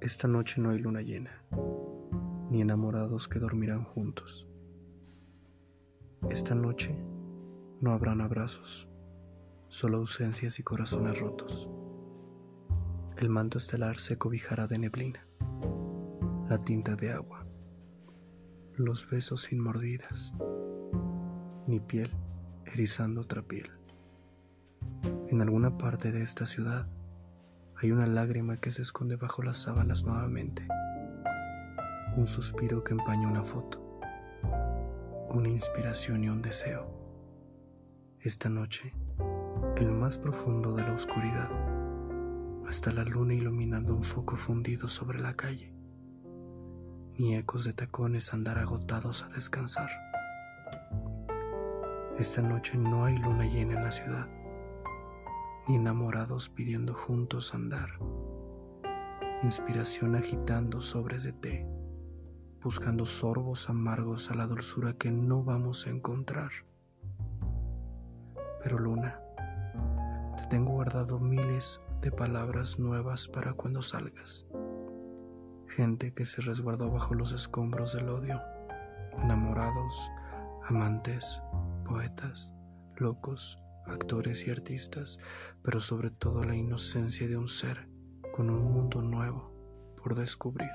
Esta noche no hay luna llena, ni enamorados que dormirán juntos. Esta noche no habrán abrazos, solo ausencias y corazones rotos. El manto estelar se cobijará de neblina, la tinta de agua, los besos sin mordidas, ni piel erizando otra piel. En alguna parte de esta ciudad hay una lágrima que se esconde bajo las sábanas nuevamente. Un suspiro que empaña una foto. Una inspiración y un deseo. Esta noche, en lo más profundo de la oscuridad, hasta la luna iluminando un foco fundido sobre la calle. Ni ecos de tacones andar agotados a descansar. Esta noche no hay luna llena en la ciudad ni enamorados pidiendo juntos andar. Inspiración agitando sobres de té, buscando sorbos amargos a la dulzura que no vamos a encontrar. Pero Luna, te tengo guardado miles de palabras nuevas para cuando salgas. Gente que se resguardó bajo los escombros del odio, enamorados, amantes, poetas, locos, actores y artistas, pero sobre todo la inocencia de un ser con un mundo nuevo por descubrir.